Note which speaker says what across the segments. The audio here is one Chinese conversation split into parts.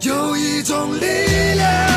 Speaker 1: 有一种力量。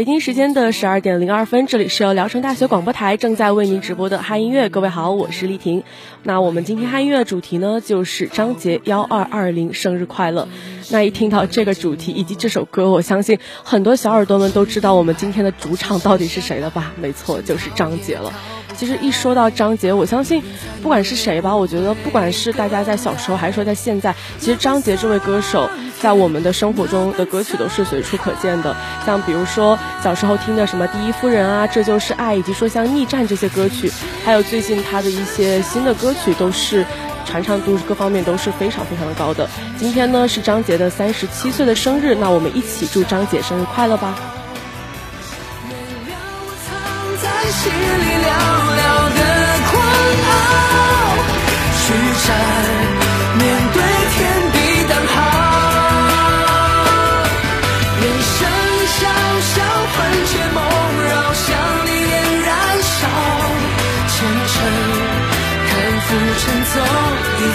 Speaker 2: 北京时间的十二点零二分，这里是由聊城大学广播台正在为您直播的嗨音乐。各位好，我是丽婷。那我们今天嗨音乐的主题呢，就是张杰幺二二零生日快乐。那一听到这个主题以及这首歌，我相信很多小耳朵们都知道我们今天的主场到底是谁了吧？没错，就是张杰了。其实一说到张杰，我相信不管是谁吧，我觉得不管是大家在小时候还是说在现在，其实张杰这位歌手在我们的生活中的歌曲都是随处可见的。像比如说小时候听的什么《第一夫人》啊，《这就是爱》，以及说像《逆战》这些歌曲，还有最近他的一些新的歌曲，都是传唱度各方面都是非常非常的高的。今天呢是张杰的三十七岁的生日，那我们一起祝张杰生日快乐吧。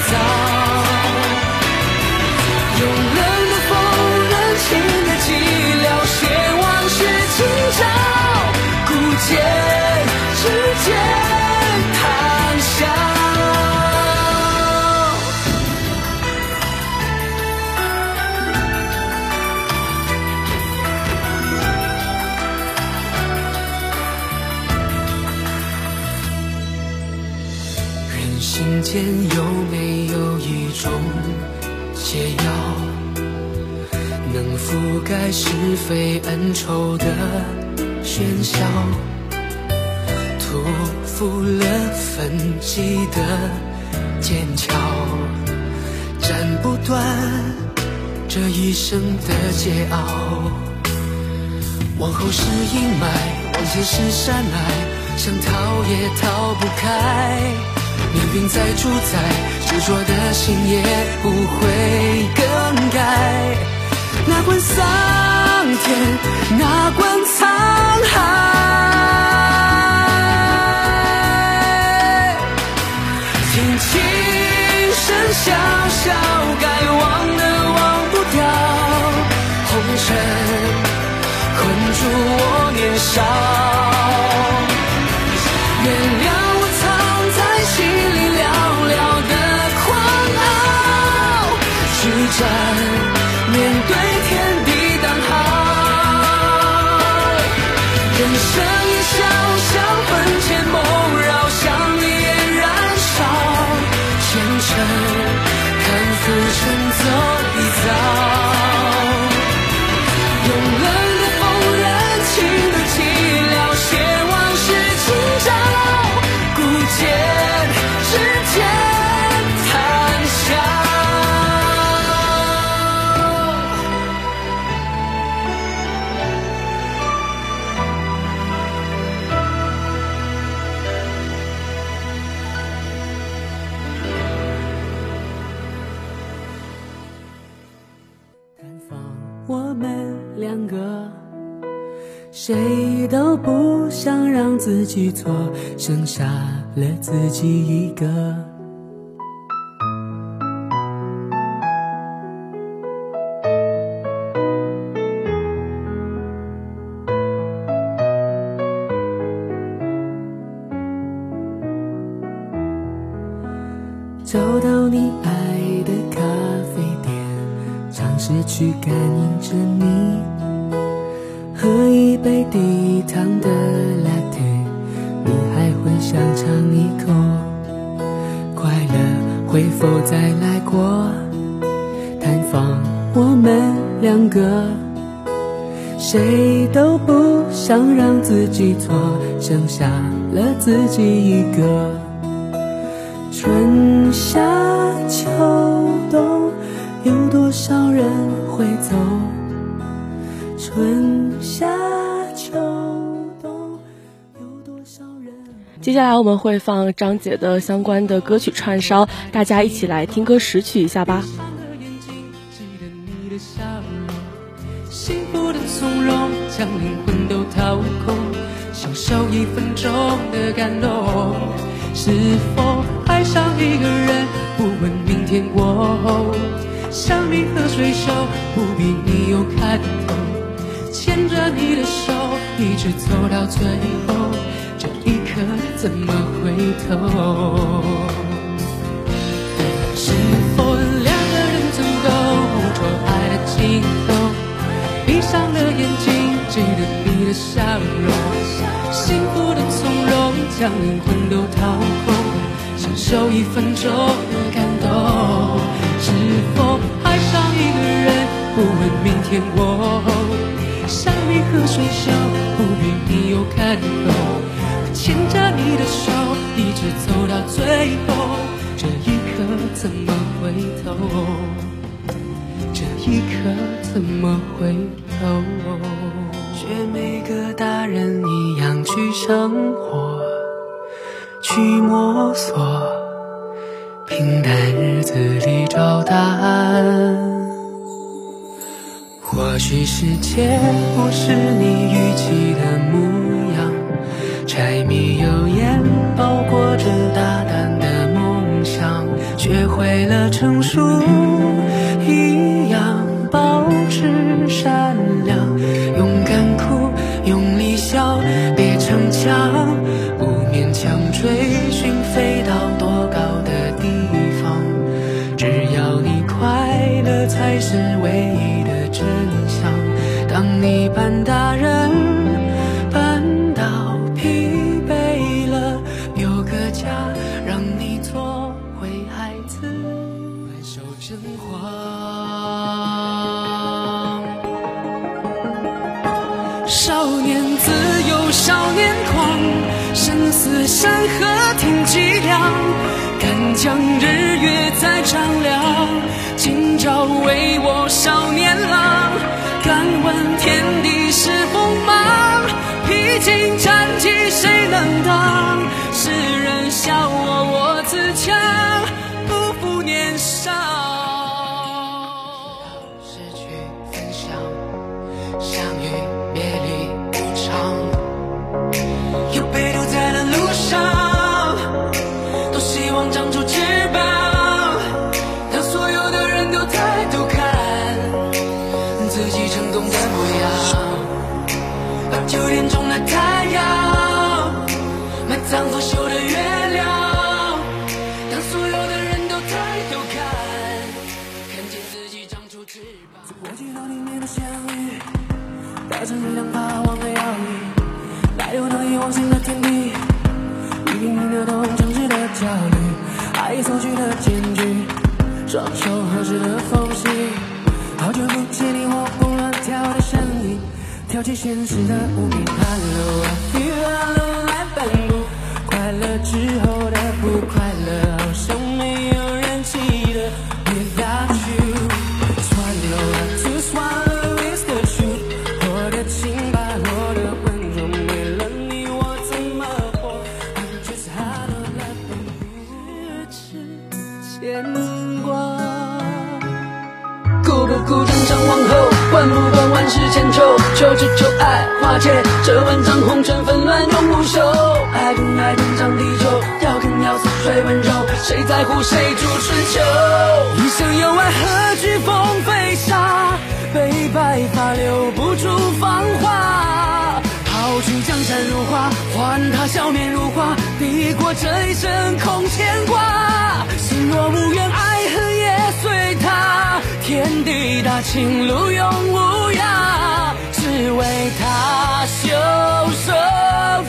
Speaker 2: 一桀骜。往后是阴霾，往前是山隘，想逃也逃不开。命运再主宰，执着的心也不会更改。哪管桑田，哪管沧海，听琴声萧萧，该忘我
Speaker 3: 自己错，剩下了自己一个。
Speaker 2: 找到你爱的咖啡店，尝试去感应着你，喝一杯低糖的 latte。你还会想尝一口？快乐会否再来过？探访我们两个，谁都不想让自己错，剩下了自己一个。春夏秋冬，有多少人会走？春
Speaker 4: 接下来我们会放张杰的相关的歌曲串烧，大家一起来听歌识曲一下吧。
Speaker 2: 幸福的从容，将灵魂都掏空，享受一分钟的感动。是否爱上一个人，不问明天过后？像你喝水手，不必你有看头，牵着你的手，一直走到最后，这一刻怎么回头？是否两个人足够捕捉爱的尽头？闭上了眼睛，记得你的笑容，幸福的从容，将灵魂都掏空，享受一分钟的感动。是否爱上一个人，不问明天过后？像你喝水手，不必你有看头，牵着你的手，一直走到最后，这一刻怎么回头？这一刻怎么回头？学每个大人一样去生活，去摸索，平淡日子里找答案。或许世界不是你预期的模样，柴米油盐包裹着大胆的梦想，学会了成熟。一样保持善良，勇敢哭，用力笑，别逞强，不勉强追寻飞到多高的地方。只要你快乐才是唯一的真相。当你扮大人，满手真慌。少年自由，少年狂，生死山河挺脊梁，敢将日月再丈量。今朝为我少年郎，敢问天地是锋芒，披荆斩棘谁能当？世人笑我我自强，不负年少。带着一辆爬往的摇椅，来到那一往新的天地，一瓶瓶的懂城市的焦虑，爱所去的间距，双手合十的缝隙。好久不见你活蹦乱跳的身影，挑起现实的无名。Hello，I feel alone 来漫步，快乐之后的不快乐，管不管万事千秋，求只求爱化解这万丈红尘纷乱永不休。爱不爱天长地久，要更要似水温柔，谁在乎谁主春秋？一生有爱何惧风飞沙，悲白发留不住芳华。抛出江山如画，换他笑面如花，抵过这一生空牵挂。心若无缘，爱，天地大，情路永无涯，只为他袖手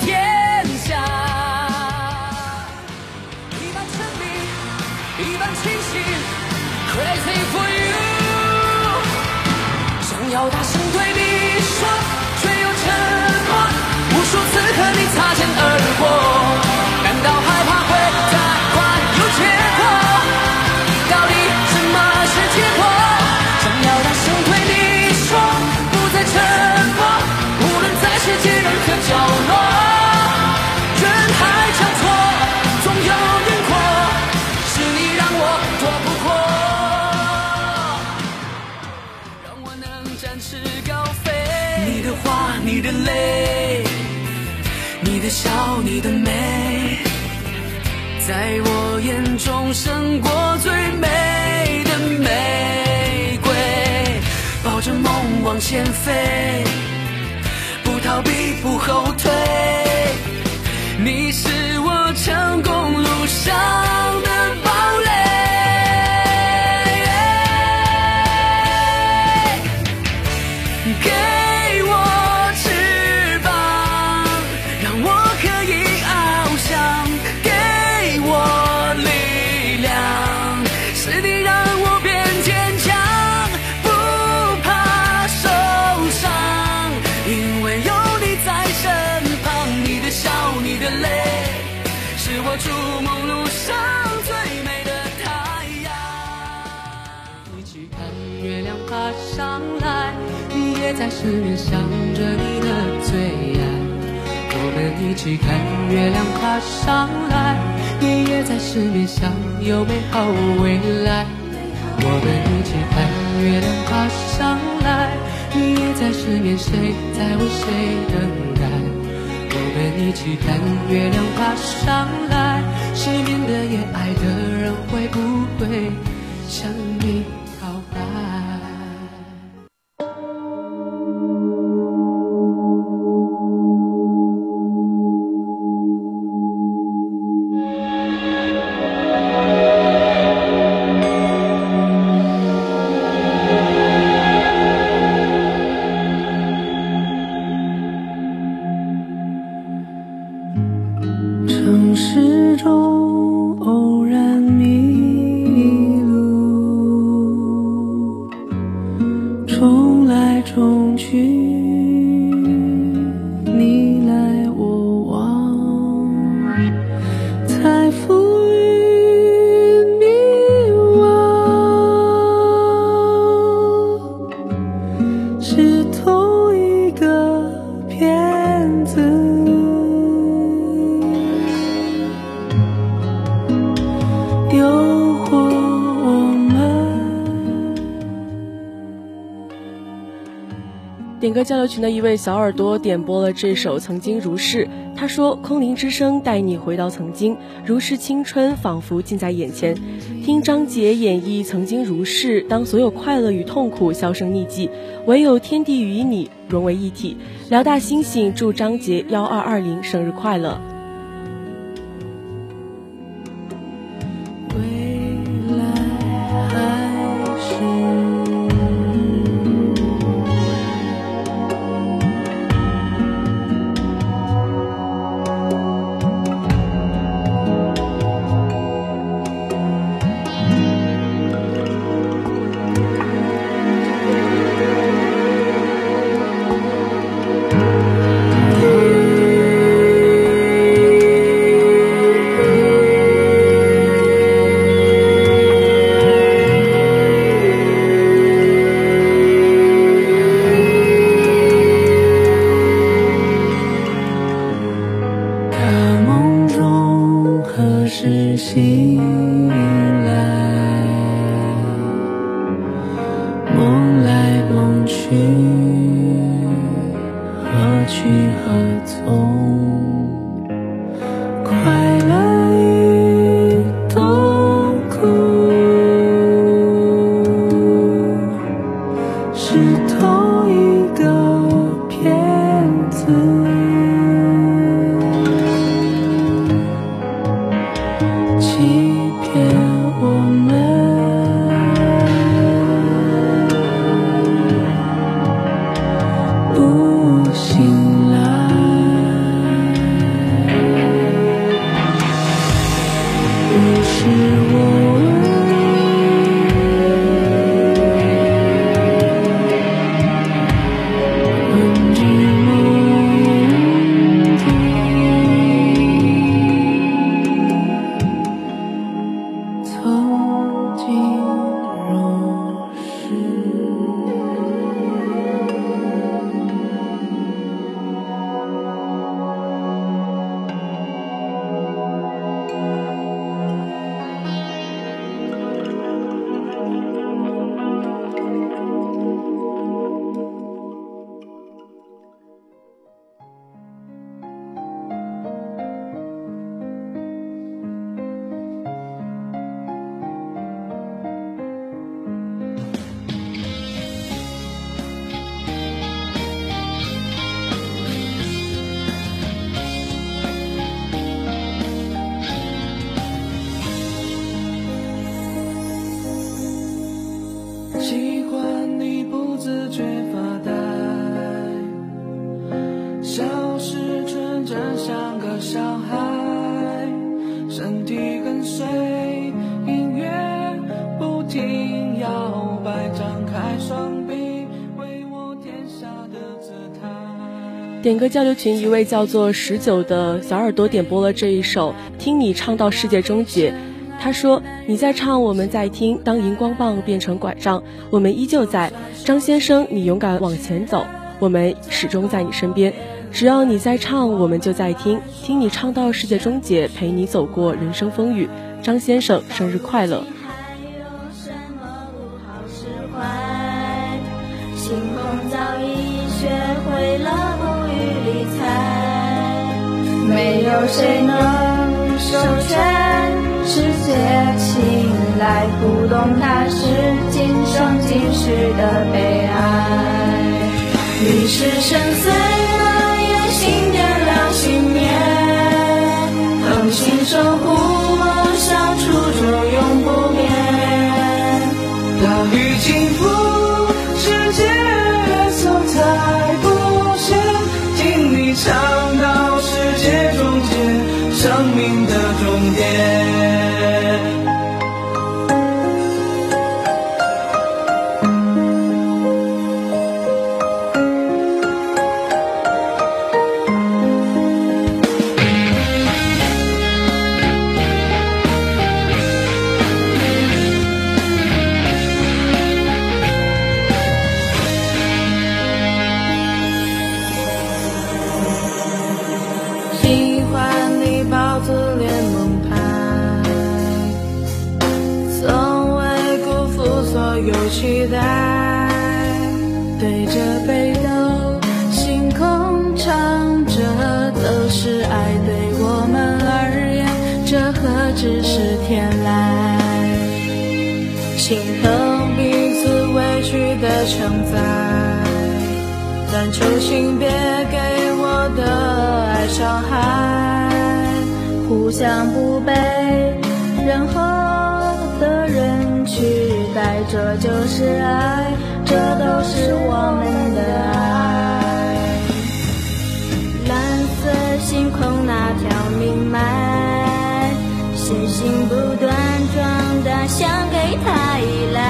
Speaker 2: 天下。一半沉迷，一半清醒，Crazy for you。想要大声对你说，却又沉默。无数次和你擦肩而过，在我眼中胜过最美的玫瑰。抱着梦往前飞，不逃避，不后退。你是我成功路上的堡垒。给在失眠想着你的最爱。我们一起看月亮爬上来，你也在失眠想有美好未来。我们一起看月亮爬上来，你也在失眠，谁在为谁等待？我们一起看月亮爬上来，失眠的夜，爱的人会不会向你子。
Speaker 4: 歌交流群的一位小耳朵点播了这首《曾经如是》，他说：“空灵之声带你回到曾经，如是青春仿佛近在眼前。听张杰演绎《曾经如是》，当所有快乐与痛苦销声匿迹，唯有天地与你融为一体。”辽大星星祝张杰幺二二零生日快乐。交流群一位叫做十九的小耳朵点播了这一首《听你唱到世界终结》，他说：“你在唱，我们在听。当荧光棒变成拐杖，我们依旧在。张先生，你勇敢往前走，我们始终在你身边。只要你在唱，我们就在听。听你唱到世界终结，陪你走过人生风雨。张先生，生日快乐！”
Speaker 5: 没有谁能收全世界青睐，不懂他是今生今世的悲哀。你是深邃的眼，心点亮信念，同心守护
Speaker 2: 命的终点。
Speaker 5: 承载，但求请别给我的爱伤害。互相不被任何的人取代，这就是爱，这都是我们的爱。蓝色星空那条明脉。星星不断壮大，想给他依赖，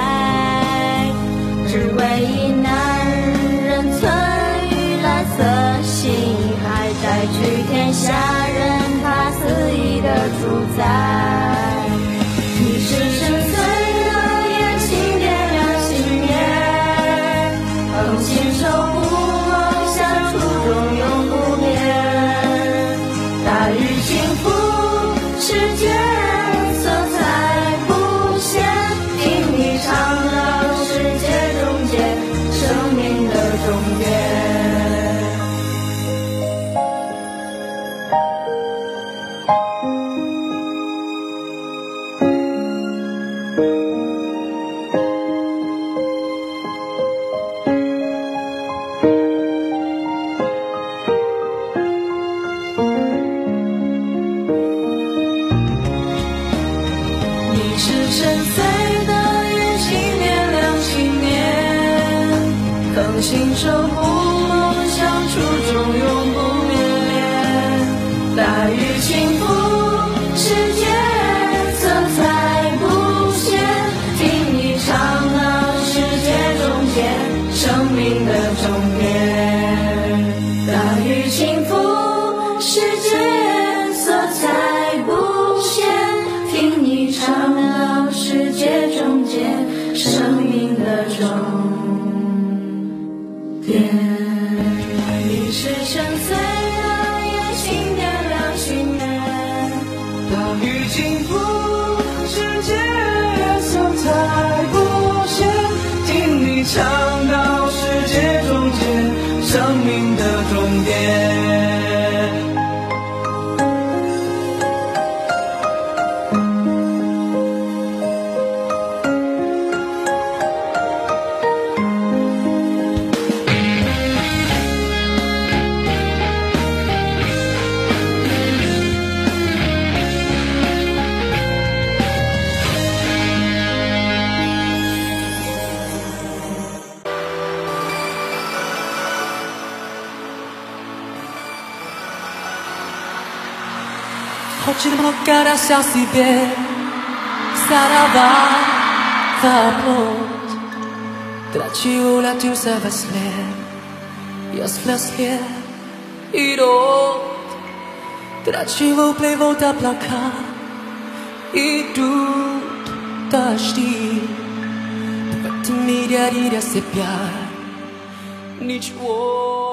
Speaker 5: 再去天下人他肆意的主宰。你是深邃的眼，睛，点亮信念，恒心守护梦想，初衷永不变。大雨倾覆世界。命的终点 Почерпнут кара вся себе Сарава Таплот Трачи
Speaker 2: улетю се во след Я сплю след И рот Трачи во плевот облака Идут дожди В этом мире риря се пяр Ничего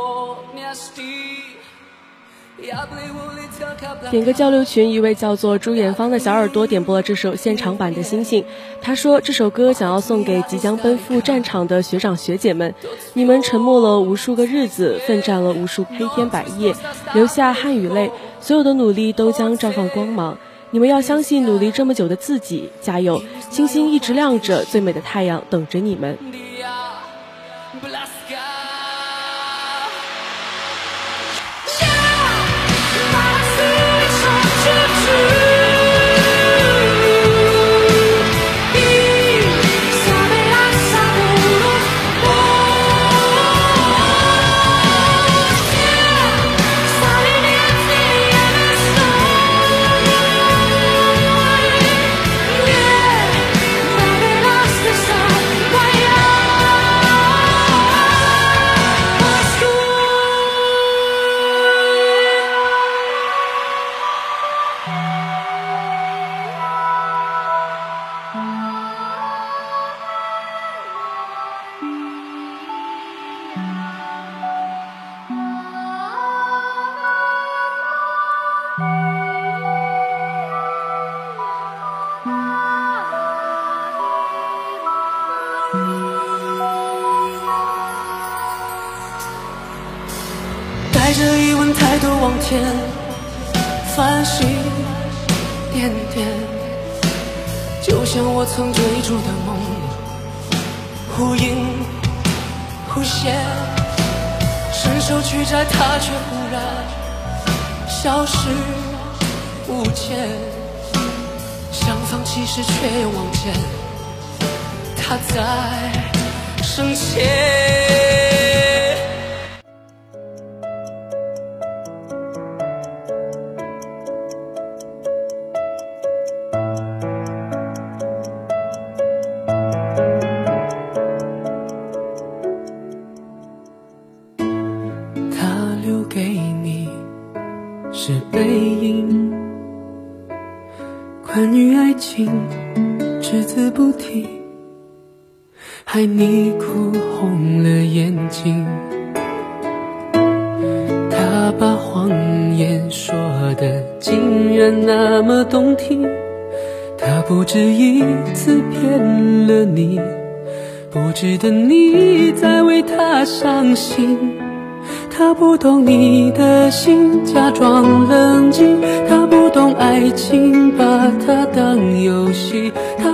Speaker 2: 点
Speaker 4: 歌交流群，一位叫做朱艳芳的小耳朵点播了这首现场版的《星星》。他说这首歌想要送给即将奔赴战场的学长学姐们，你们沉默了无数个日子，奋战了无数黑天白夜，流下汗与泪，所有的努力都将绽放光芒。你们要相信努力这么久的自己，加油！星星一直亮着，最美的太阳等着你们。
Speaker 2: 伸手去摘，它却忽然消失不见。想放弃时，却又望见，它在身前。你哭红了眼睛。他把谎言说的竟然那么动听，他不止一次骗了你，不值得你再为他伤心。他不懂你的心，假装冷静。他不懂爱情，把它当游戏。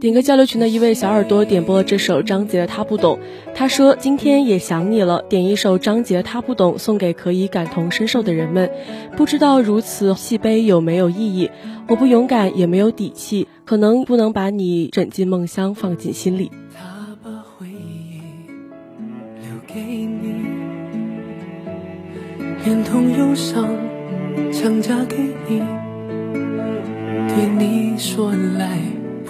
Speaker 4: 点歌交流群的一位小耳朵点播了这首张杰的《他不懂》，他说今天也想你了，点一首张杰《他不懂》送给可以感同身受的人们。不知道如此细悲有没有意义？我不勇敢也没有底气，可能不能把你枕进梦乡，放进心里。
Speaker 2: 他把回忆留给你，连同忧伤强加给你，对你说来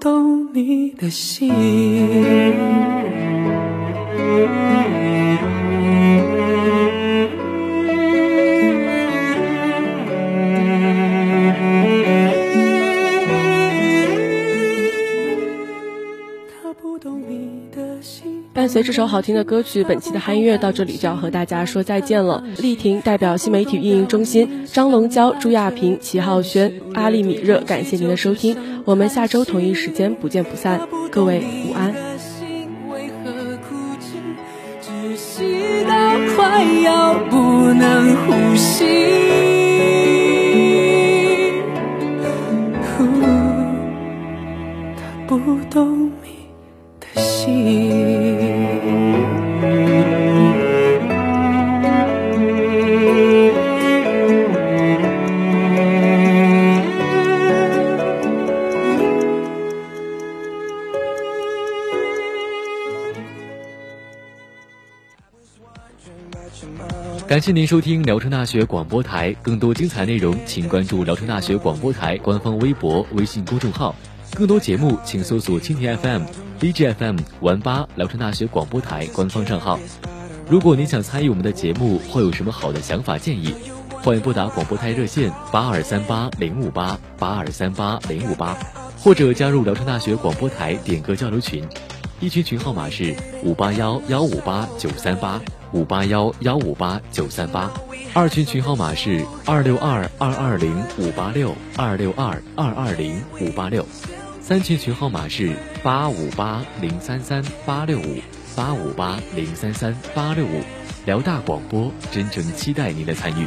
Speaker 2: 懂你的心。他不懂你的心
Speaker 4: 伴随这首好听的歌曲，本期的嗨音乐到这里就要和大家说再见了。丽婷代表新媒体运营中心，张龙娇、朱亚平、齐浩轩、阿丽米热，感谢您的收听。我们下周同一时间不见不散，各位午安。
Speaker 2: 快要不能呼吸，他不懂你的心。
Speaker 6: 感谢您收听聊城大学广播台，更多精彩内容请关注聊城大学广播台官方微博、微信公众号。更多节目请搜索蜻蜓 FM、DJFM、玩吧聊城大学广播台官方账号。如果您想参与我们的节目，或有什么好的想法建议，欢迎拨打广播台热线八二三八零五八八二三八零五八，或者加入聊城大学广播台点歌交流群，一群群号码是五八幺幺五八九三八。五八幺幺五八九三八，二群群号码是二六二二二零五八六二六二二二零五八六，三群群号码是八五八零三三八六五八五八零三三八六五，辽大广播真诚期待您的参与。